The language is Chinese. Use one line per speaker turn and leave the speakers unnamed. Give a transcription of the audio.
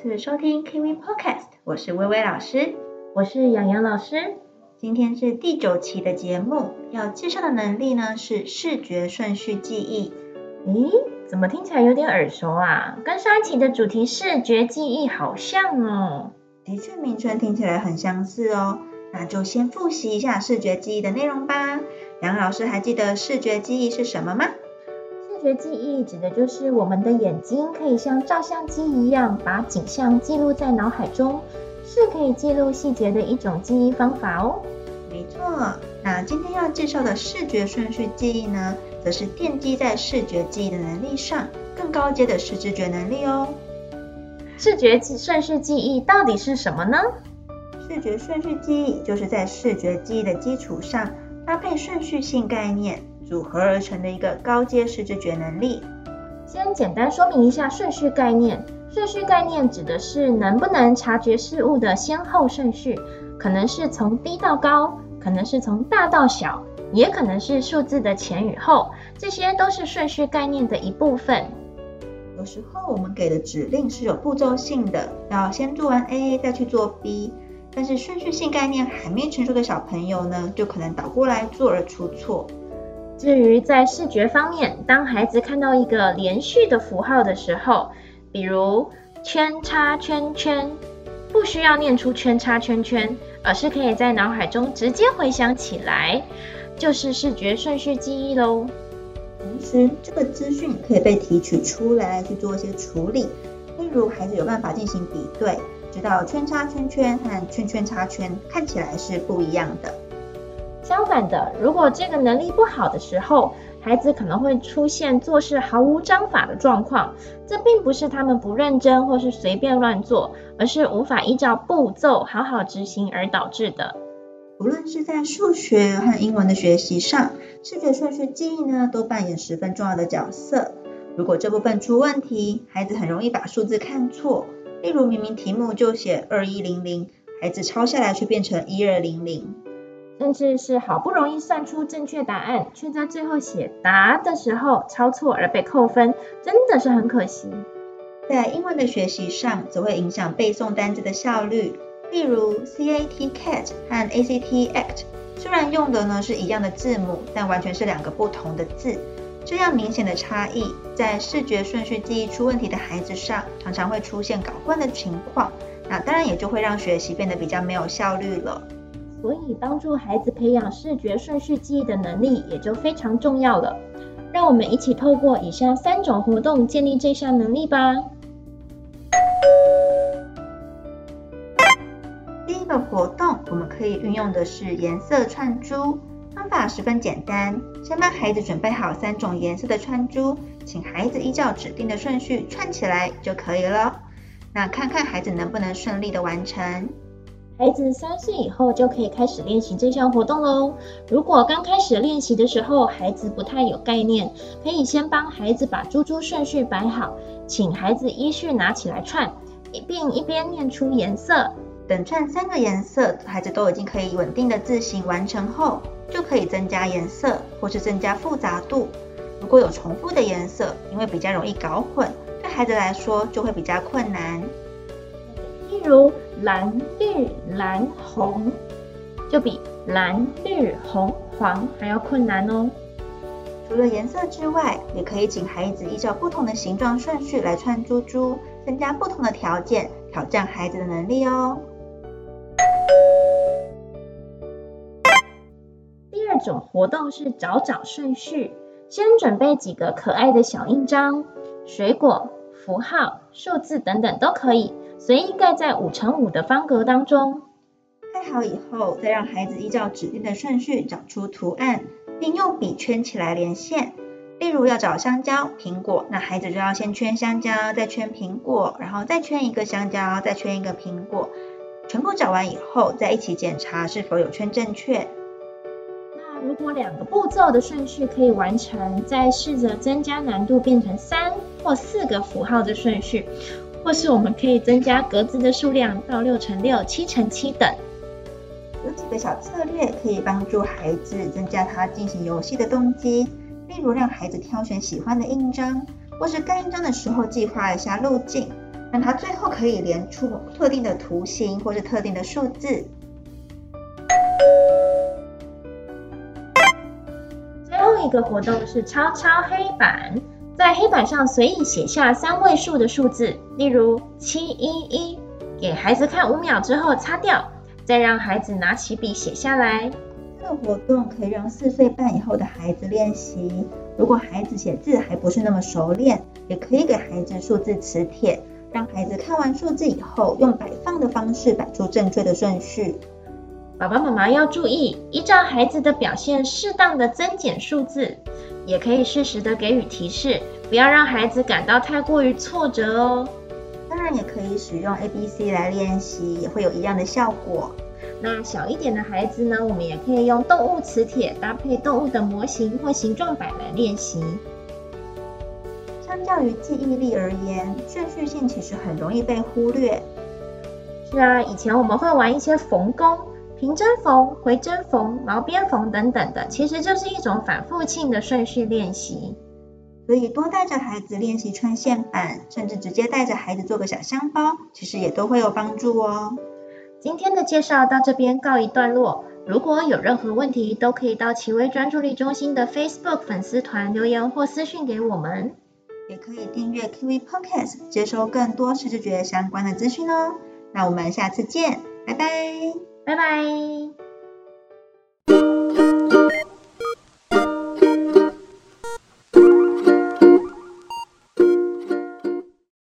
次收听 Kiwi Podcast，我是薇薇老师，
我是洋洋老师。
今天是第九期的节目，要介绍的能力呢是视觉顺序记忆。
咦，怎么听起来有点耳熟啊？跟上一期的主题视觉记忆好像哦。
的确，名称听起来很相似哦。那就先复习一下视觉记忆的内容吧。杨老师还记得视觉记忆是什么吗？
视觉记忆指的就是我们的眼睛可以像照相机一样，把景象记录在脑海中，是可以记录细节的一种记忆方法哦。
没错，那今天要介绍的视觉顺序记忆呢，则是奠基在视觉记忆的能力上，更高阶的视知觉能力哦。
视觉顺序记忆到底是什么呢？
视觉顺序记忆就是在视觉记忆的基础上，搭配顺序性概念组合而成的一个高阶视知觉能力。
先简单说明一下顺序概念。顺序概念指的是能不能察觉事物的先后顺序，可能是从低到高，可能是从大到小，也可能是数字的前与后，这些都是顺序概念的一部分。
有时候我们给的指令是有步骤性的，要先做完 A 再去做 B。但是顺序性概念还没成熟的小朋友呢，就可能倒过来做而出错。
至于在视觉方面，当孩子看到一个连续的符号的时候，比如圈叉圈圈，不需要念出圈叉圈圈，而是可以在脑海中直接回想起来，就是视觉顺序记忆喽。
同时，这个资讯可以被提取出来去做一些处理，例如孩子有办法进行比对。知道圈叉圈圈和圈圈叉圈看起来是不一样的。
相反的，如果这个能力不好的时候，孩子可能会出现做事毫无章法的状况。这并不是他们不认真或是随便乱做，而是无法依照步骤好好执行而导致的。
无论是在数学和英文的学习上，视觉顺序记忆呢，都扮演十分重要的角色。如果这部分出问题，孩子很容易把数字看错。例如，明明题目就写二一零零，孩子抄下来却变成一二零零，
甚至是好不容易算出正确答案，却在最后写答的时候抄错而被扣分，真的是很可惜。
在英文的学习上，则会影响背诵单字的效率。例如，CAT cat 和 ACT act，虽然用的呢是一样的字母，但完全是两个不同的字。这样明显的差异，在视觉顺序记忆出问题的孩子上，常常会出现搞混的情况。那当然也就会让学习变得比较没有效率了。
所以，帮助孩子培养视觉顺序记忆的能力，也就非常重要了。让我们一起透过以下三种活动建立这项能力吧。
第一个活动，我们可以运用的是颜色串珠。方法十分简单，先帮孩子准备好三种颜色的串珠，请孩子依照指定的顺序串起来就可以了。那看看孩子能不能顺利的完成。
孩子三岁以后就可以开始练习这项活动喽。如果刚开始练习的时候，孩子不太有概念，可以先帮孩子把珠珠顺序摆好，请孩子依序拿起来串，并一边念出颜色。
等串三个颜色，孩子都已经可以稳定的自行完成后，就可以增加颜色或是增加复杂度。如果有重复的颜色，因为比较容易搞混，对孩子来说就会比较困难。
例如蓝、绿、蓝、红，就比蓝、绿、红、黄还要困难哦。
除了颜色之外，也可以请孩子依照不同的形状顺序来串珠珠，增加不同的条件，挑战孩子的能力哦。
第二种活动是找找顺序，先准备几个可爱的小印章、水果、符号、数字等等都可以，随意盖在五乘五的方格当中。
盖好以后，再让孩子依照指定的顺序找出图案，并用笔圈起来连线。例如要找香蕉、苹果，那孩子就要先圈香蕉，再圈苹果，然后再圈一个香蕉，再圈一个苹果。全部找完以后，再一起检查是否有圈正确。
那如果两个步骤的顺序可以完成，再试着增加难度，变成三或四个符号的顺序，或是我们可以增加格子的数量到六乘六、七乘七等。
有几个小策略可以帮助孩子增加他进行游戏的动机，例如让孩子挑选喜欢的印章，或是盖印章的时候计划一下路径，让他最后可以连出特定的图形或是特定的数字。
最后一个活动是敲敲黑板，在黑板上随意写下三位数的数字，例如七一一，给孩子看五秒之后擦掉，再让孩子拿起笔写下来。
这个活动可以让四岁半以后的孩子练习。如果孩子写字还不是那么熟练，也可以给孩子数字磁铁，让孩子看完数字以后，用摆放的方式摆出正确的顺序。
爸爸妈妈要注意，依照孩子的表现，适当的增减数字，也可以适时的给予提示，不要让孩子感到太过于挫折哦。
当然，也可以使用 ABC 来练习，也会有一样的效果。
那小一点的孩子呢，我们也可以用动物磁铁搭配动物的模型或形状板来练习。
相较于记忆力而言，顺序性其实很容易被忽略。
是啊，以前我们会玩一些缝工，平针缝、回针缝、毛边缝等等的，其实就是一种反复性的顺序练习。
所以多带着孩子练习穿线板，甚至直接带着孩子做个小香包，其实也都会有帮助哦。
今天的介绍到这边告一段落。如果有任何问题，都可以到奇微专注力中心的 Facebook 粉丝团留言或私讯给我们。
也可以订阅 Kiwi Podcast，接收更多视觉相关的资讯哦。那我们下次见，拜拜，
拜拜。